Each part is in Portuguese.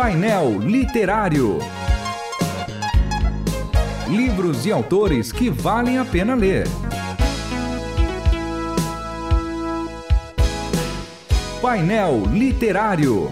Painel Literário. Livros e autores que valem a pena ler. Painel Literário.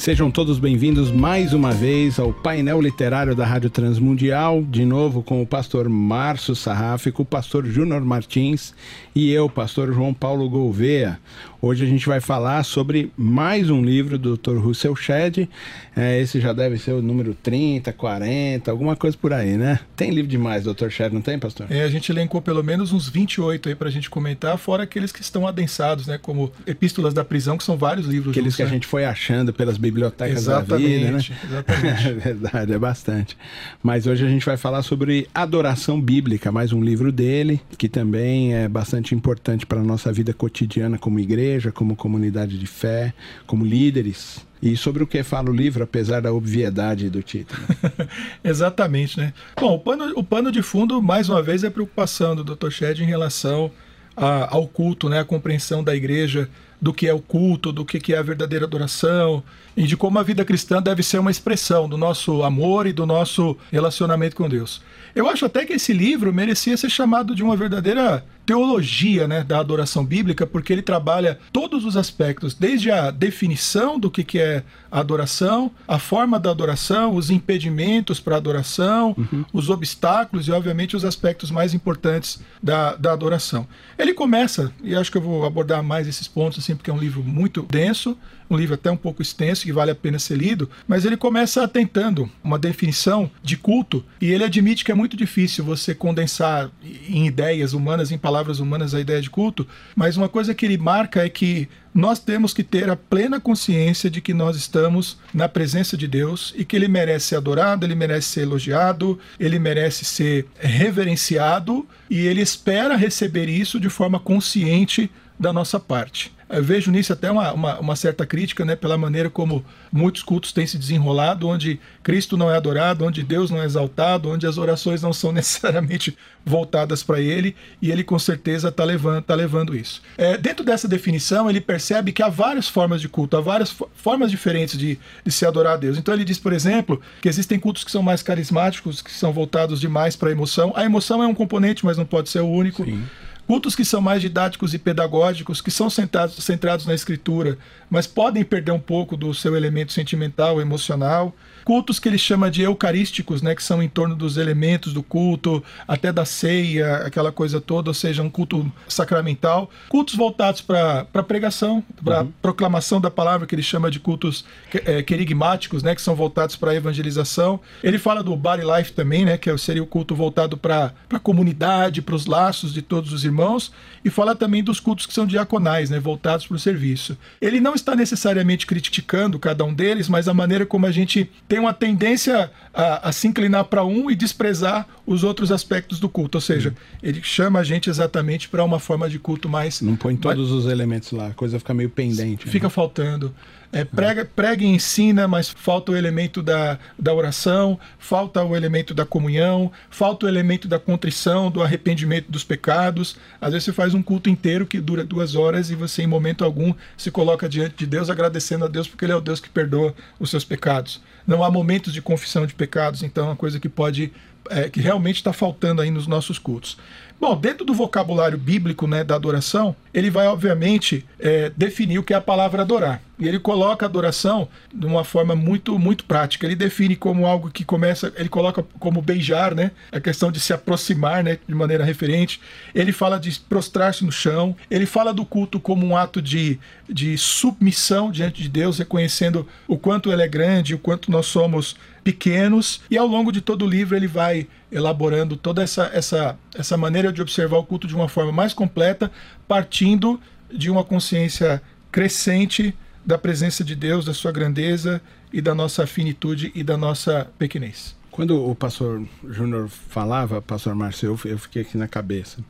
Sejam todos bem-vindos mais uma vez ao painel literário da Rádio Transmundial, de novo com o pastor Márcio Sarráfico, o pastor Júnior Martins e eu, pastor João Paulo Gouveia. Hoje a gente vai falar sobre mais um livro do Dr. Russell Shedd. É, esse já deve ser o número 30, 40, alguma coisa por aí, né? Tem livro demais, Dr. Shedd, não tem, pastor? É, a gente elencou pelo menos uns 28 aí pra gente comentar, fora aqueles que estão adensados, né? Como Epístolas da Prisão, que são vários livros. Aqueles juntos, que né? a gente foi achando pelas bibliotecas exatamente, da vida, né? Exatamente. é verdade, é bastante. Mas hoje a gente vai falar sobre Adoração Bíblica, mais um livro dele, que também é bastante importante para a nossa vida cotidiana como igreja igreja, como comunidade de fé, como líderes. E sobre o que fala o livro, apesar da obviedade do título. Exatamente, né? Bom, o pano, o pano de fundo, mais uma vez, é a preocupação do Dr. Shed em relação a, ao culto, né? A compreensão da igreja do que é o culto, do que é a verdadeira adoração e de como a vida cristã deve ser uma expressão do nosso amor e do nosso relacionamento com Deus. Eu acho até que esse livro merecia ser chamado de uma verdadeira teologia né, da adoração bíblica, porque ele trabalha todos os aspectos, desde a definição do que, que é adoração, a forma da adoração, os impedimentos para a adoração, uhum. os obstáculos e, obviamente, os aspectos mais importantes da, da adoração. Ele começa, e acho que eu vou abordar mais esses pontos, assim, porque é um livro muito denso, um livro até um pouco extenso que vale a pena ser lido, mas ele começa tentando uma definição de culto e ele admite que é muito difícil você condensar em ideias humanas, em palavras humanas, a ideia de culto, mas uma coisa que ele marca é que nós temos que ter a plena consciência de que nós estamos na presença de Deus e que ele merece ser adorado, ele merece ser elogiado, ele merece ser reverenciado e ele espera receber isso de forma consciente da nossa parte. Eu vejo nisso até uma, uma, uma, certa crítica, né, pela maneira como muitos cultos têm se desenrolado, onde Cristo não é adorado, onde Deus não é exaltado, onde as orações não são necessariamente voltadas para Ele, e ele com certeza está levando, tá levando isso. É, dentro dessa definição, ele percebe que há várias formas de culto, há várias formas diferentes de, de se adorar a Deus. Então ele diz, por exemplo, que existem cultos que são mais carismáticos, que são voltados demais para a emoção. A emoção é um componente, mas não pode ser o único. Sim. Cultos que são mais didáticos e pedagógicos, que são centrados, centrados na escritura, mas podem perder um pouco do seu elemento sentimental, emocional cultos que ele chama de eucarísticos, né, que são em torno dos elementos do culto, até da ceia, aquela coisa toda, ou seja, um culto sacramental. Cultos voltados para pregação, para uhum. proclamação da palavra, que ele chama de cultos é, querigmáticos, né, que são voltados para evangelização. Ele fala do body life também, né, que seria o culto voltado para a comunidade, para os laços de todos os irmãos, e fala também dos cultos que são diaconais, né, voltados para o serviço. Ele não está necessariamente criticando cada um deles, mas a maneira como a gente tem uma tendência a, a se inclinar para um e desprezar os outros aspectos do culto. Ou seja, ele chama a gente exatamente para uma forma de culto mais. Não põe todos os elementos lá, a coisa fica meio pendente. Fica né? faltando. É, prega, prega e ensina, mas falta o elemento da, da oração, falta o elemento da comunhão, falta o elemento da contrição, do arrependimento dos pecados. Às vezes você faz um culto inteiro que dura duas horas e você, em momento algum, se coloca diante de Deus agradecendo a Deus porque Ele é o Deus que perdoa os seus pecados. Não há momentos de confissão de pecados, então é uma coisa que pode é, que realmente está faltando aí nos nossos cultos. Bom, dentro do vocabulário bíblico né, da adoração, ele vai, obviamente, é, definir o que é a palavra adorar. E ele coloca a adoração de uma forma muito, muito prática. Ele define como algo que começa, ele coloca como beijar, né? A questão de se aproximar, né? De maneira referente. Ele fala de prostrar-se no chão. Ele fala do culto como um ato de, de submissão diante de Deus, reconhecendo o quanto ele é grande, o quanto nós somos pequenos. E ao longo de todo o livro ele vai elaborando toda essa, essa, essa maneira de observar o culto de uma forma mais completa, partindo de uma consciência crescente da presença de Deus, da sua grandeza e da nossa finitude e da nossa pequenez. Quando o pastor Júnior falava, pastor Márcio, eu, fiquei aqui na cabeça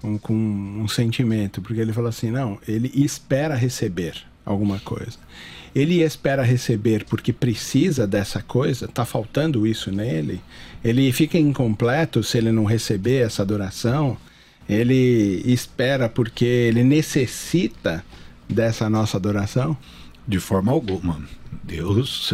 com, com um sentimento, porque ele falou assim: não, ele espera receber alguma coisa. Ele espera receber porque precisa dessa coisa, está faltando isso nele. Ele fica incompleto se ele não receber essa adoração. Ele espera porque ele necessita dessa nossa adoração? De forma alguma. Deus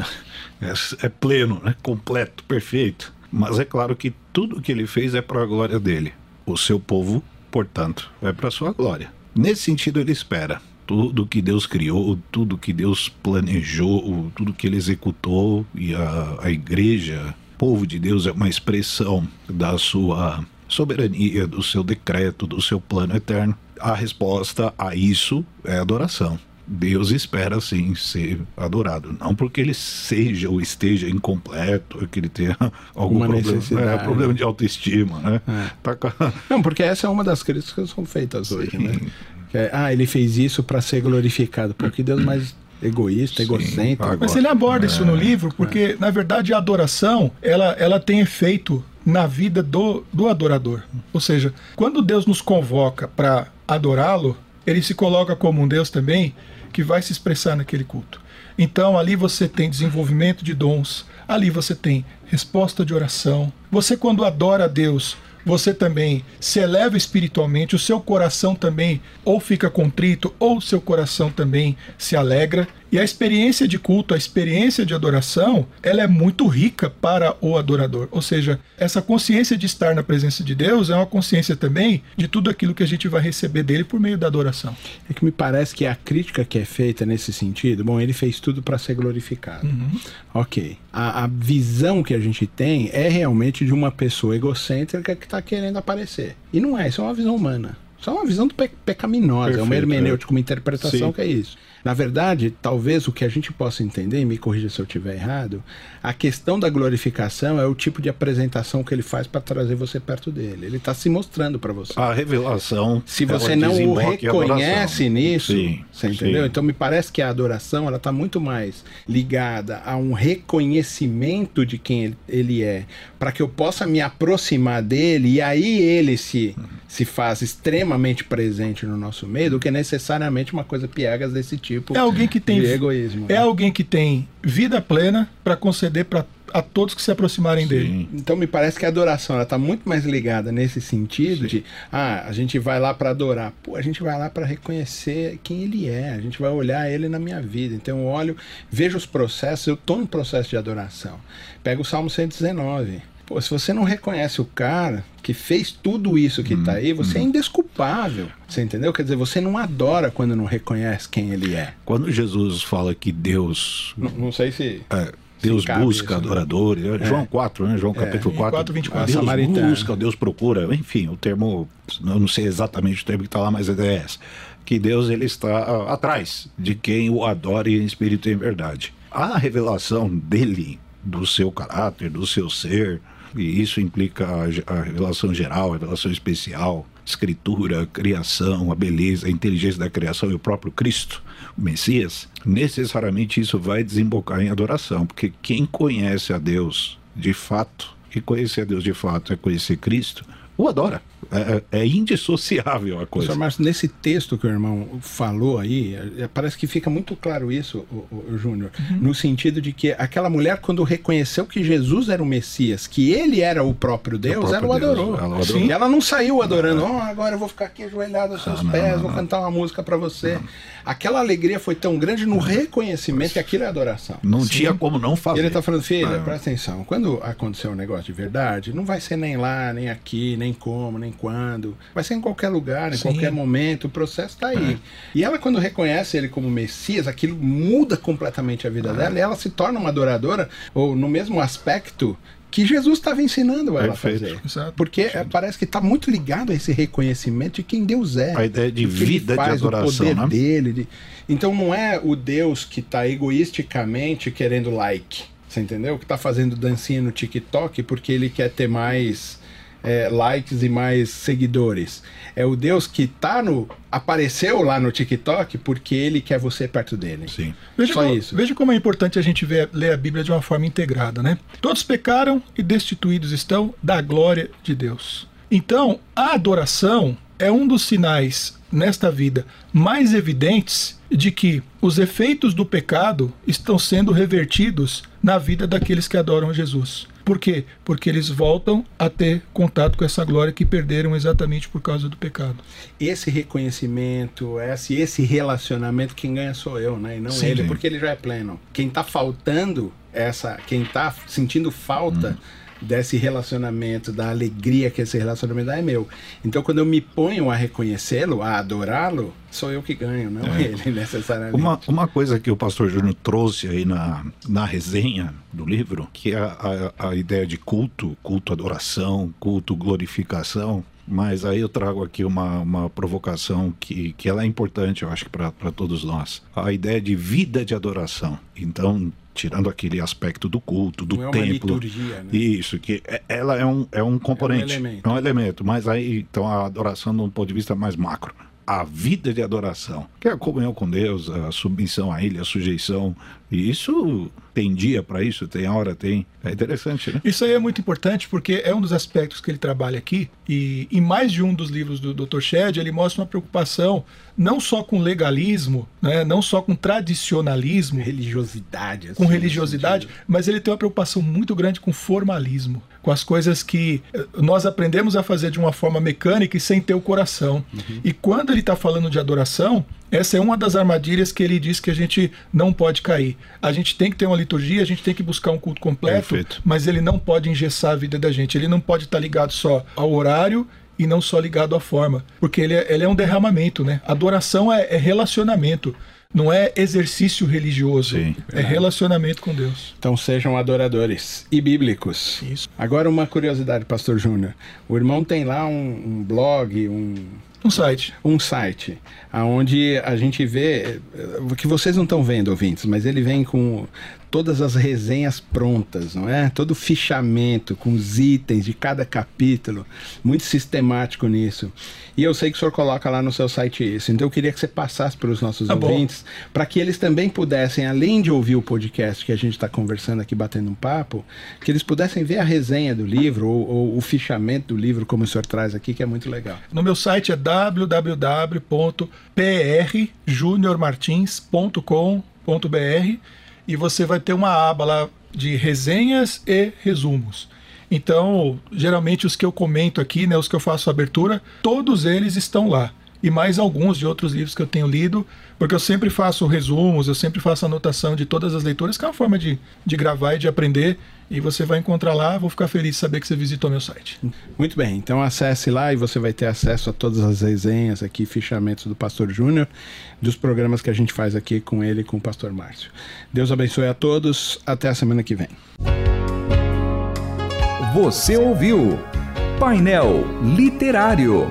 é, é pleno, né? completo, perfeito. Mas é claro que tudo que ele fez é para a glória dele. O seu povo, portanto, é para sua glória. Nesse sentido, ele espera. Tudo que Deus criou, tudo que Deus planejou, tudo que ele executou, e a, a igreja, povo de Deus, é uma expressão da sua soberania, do seu decreto, do seu plano eterno. A resposta a isso é adoração. Deus espera sim ser adorado, não porque ele seja ou esteja incompleto, que ele tenha algum Uma problema, é, problema de autoestima, né? É. Tá Não, porque essa é uma das críticas que são feitas hoje, né? Que é, ah, ele fez isso para ser glorificado. Pô, que Deus mais egoísta, Sim, egocêntrico. agora- Mas ele aborda isso no livro, porque, na verdade, a adoração ela, ela tem efeito na vida do, do adorador. Ou seja, quando Deus nos convoca para adorá-lo, ele se coloca como um Deus também que vai se expressar naquele culto. Então, ali você tem desenvolvimento de dons, ali você tem resposta de oração. Você, quando adora a Deus, você também se eleva espiritualmente, o seu coração também ou fica contrito, ou seu coração também se alegra. E a experiência de culto, a experiência de adoração, ela é muito rica para o adorador. Ou seja, essa consciência de estar na presença de Deus é uma consciência também de tudo aquilo que a gente vai receber dele por meio da adoração. É que me parece que a crítica que é feita nesse sentido, bom, ele fez tudo para ser glorificado. Ok. A, a visão que a gente tem é realmente de uma pessoa egocêntrica que está querendo aparecer. E não é, isso é uma visão humana. Isso é uma visão do pe pecaminosa, é uma Perfeito, hermenêutica, uma interpretação Sim. que é isso. Na verdade, talvez o que a gente possa entender, e me corrija se eu estiver errado, a questão da glorificação é o tipo de apresentação que ele faz para trazer você perto dele. Ele está se mostrando para você. A revelação. Se você não o reconhece nisso, Sim, você entendeu? sim. Então me parece que a adoração ela está muito mais ligada a um reconhecimento de quem ele- ele é, para que eu possa me aproximar dele e aí ele se, se faz extremamente presente no nosso meio, do que necessariamente uma coisa piegas desse tipo É alguém que tem de egoísmo. é né? alguém que tem vida plena para conceder para a todos que se aproximarem dele. Sim. Então me parece que a adoração ela tá muito mais ligada nesse sentido de ah, a gente vai lá para adorar. Pô, a gente vai lá para reconhecer quem ele é. A gente vai olhar ele na minha vida. Então eu olho, vejo os processos, eu tô no processo de adoração. Pega o Salmo 119. Pô, se você não reconhece o cara que fez tudo isso que tá aí, você é indesculpável. Você entendeu? Quer dizer, você não adora quando não reconhece quem ele é. Quando Jesus fala que Deus Não, não sei se É, Deus cabe busca isso, né? adoradores. é João 4, né? João capítulo Em 4. 4, 24. Deus busca, Deus procura. Enfim, o termo, eu não sei exatamente o termo que está lá, mas a ideia é essa. Que Deus ele está atrás de quem o adore em espírito e em verdade. A revelação dele, do seu caráter, do seu ser, e isso implica a, a revelação geral, a revelação especial, escritura, criação, a beleza, a inteligência da criação e o próprio Cristo, o Messias, necessariamente isso vai desembocar em adoração, porque quem conhece a Deus de fato, e conhecer a Deus de fato é conhecer Cristo, o adora. É, é- é indissociável a coisa. Professor Márcio, nesse texto que o irmão falou aí, eh, parece que fica muito claro isso, o, o- o Júnior, no sentido de que aquela mulher, quando reconheceu que Jesus era o Messias, que ele era o próprio Deus, próprio ela o Deus, adorou. ela o adorou. Sim. Ela não saiu adorando, "Oh, agora eu vou ficar aqui ajoelhado aos seus Ah, não, pés, não, vou não. cantar uma música para você. Aquela alegria foi tão grande no reconhecimento que aquilo é adoração. Não tinha como não E fazer. ele tá falando, filha, É. presta atenção, quando acontecer um negócio de verdade, não vai ser nem lá, nem aqui, nem como, nem quando. Vai ser em qualquer lugar, em Sim. qualquer momento, o processo tá aí. E ela, quando reconhece ele como Messias, aquilo muda completamente a vida dela e ela se torna uma adoradora, ou no mesmo aspecto que Jesus estava ensinando ela Perfeito. a fazer. Exato. Porque é, parece que está muito ligado a esse reconhecimento de quem Deus é. A ideia de vida de faz, o adoração, poder né? dele. de- Então não é o Deus que está egoisticamente querendo like. Você entendeu? Que está fazendo dancinha no TikTok porque ele quer ter mais é, likes e mais seguidores. É o Deus que tá no. apareceu lá no TikTok porque ele quer você perto dele. Sim. Veja Só como, isso. veja como é importante a gente ver, ler a Bíblia de uma forma integrada, né? Todos pecaram e destituídos estão da glória de Deus. Então, a adoração é um dos sinais nesta vida mais evidentes de que os efeitos do pecado estão sendo revertidos na vida daqueles que adoram Jesus. Por quê? Porque eles voltam a ter contato com essa glória que perderam exatamente por causa do pecado. Esse reconhecimento, esse, esse relacionamento, quem ganha sou eu, né? E não Sim, ele, porque ele já é pleno. Quem tá faltando essa, quem tá sentindo falta desse relacionamento, da alegria que esse relacionamento dá é meu. Então quando eu me ponho a reconhecê-lo, a adorá-lo, sou eu que ganho, não ele necessariamente. Uma, uma coisa que o pastor Júnior trouxe aí na, na resenha do livro, que é a, a, a ideia de culto, culto adoração, culto glorificação. Mas aí eu trago aqui uma, uma provocação que, que ela é importante, eu acho que para todos nós. A ideia de vida de adoração. Então, tirando aquele aspecto do culto, do Não é templo. liturgia, né? Isso, que é- ela é um, é um componente. elemento. É um elemento. Mas aí, então, a adoração, de um ponto de vista mais macro. A vida de adoração, que é a comunhão com Deus, a submissão a Ele, a sujeição. E isso tem dia para isso, tem hora, tem. É interessante, né? Isso aí é muito importante porque é um dos aspectos que ele trabalha aqui e em mais de um dos livros do Dr. Shedd ele mostra uma preocupação não só com legalismo, né, não só com tradicionalismo, religiosidade. assim, com religiosidade, mas ele tem uma preocupação muito grande com formalismo, com as coisas que eh, nós aprendemos a fazer de uma forma mecânica e sem ter o coração. E quando ele está falando de adoração, essa é uma das armadilhas que ele diz que a gente não pode cair. A gente tem que ter uma liturgia, a gente tem que buscar um culto completo, Perfeito. mas ele não pode engessar a vida da gente. Ele não pode estar ligado só ao horário e não só ligado à forma, porque ele é, ele é um derramamento, né? Adoração é, é relacionamento, não é exercício religioso, Sim, é relacionamento com Deus. Então sejam adoradores e bíblicos. Isso. Agora uma curiosidade, Pastor Júnior. O irmão tem lá um, um blog, um, Um site. um site, aonde a gente vê eh, que vocês não estão vendo, ouvintes, mas ele vem com todas as resenhas prontas, não é? Todo o fichamento com os itens de cada capítulo, muito sistemático nisso. E eu sei que o senhor coloca lá no seu site isso. Então eu queria que você passasse para os nossos Tá ouvintes, para que eles também pudessem, além de ouvir o podcast que a gente está conversando aqui, batendo um papo, que eles pudessem ver a resenha do livro ou, ou o fichamento do livro, como o senhor traz aqui, que é muito legal. No meu site é www.prjuniormartins.com.br e você vai ter uma aba lá de resenhas e resumos. Então, geralmente os que eu comento aqui, né, os que eu faço abertura, todos eles estão lá. E mais alguns de outros livros que eu tenho lido, porque eu sempre faço resumos, eu sempre faço anotação de todas as leituras, que é uma forma de, de gravar e de aprender. E você vai encontrar lá, vou ficar feliz de saber que você visitou meu site. Muito bem, então acesse lá e você vai ter acesso a todas as resenhas aqui, fichamentos do Pastor Júnior, dos programas que a gente faz aqui com ele e com o Pastor Márcio. Deus abençoe a todos, até a semana que vem. Você ouviu Painel Literário.